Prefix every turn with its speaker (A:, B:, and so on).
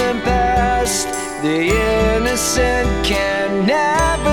A: And passed. The innocent can never.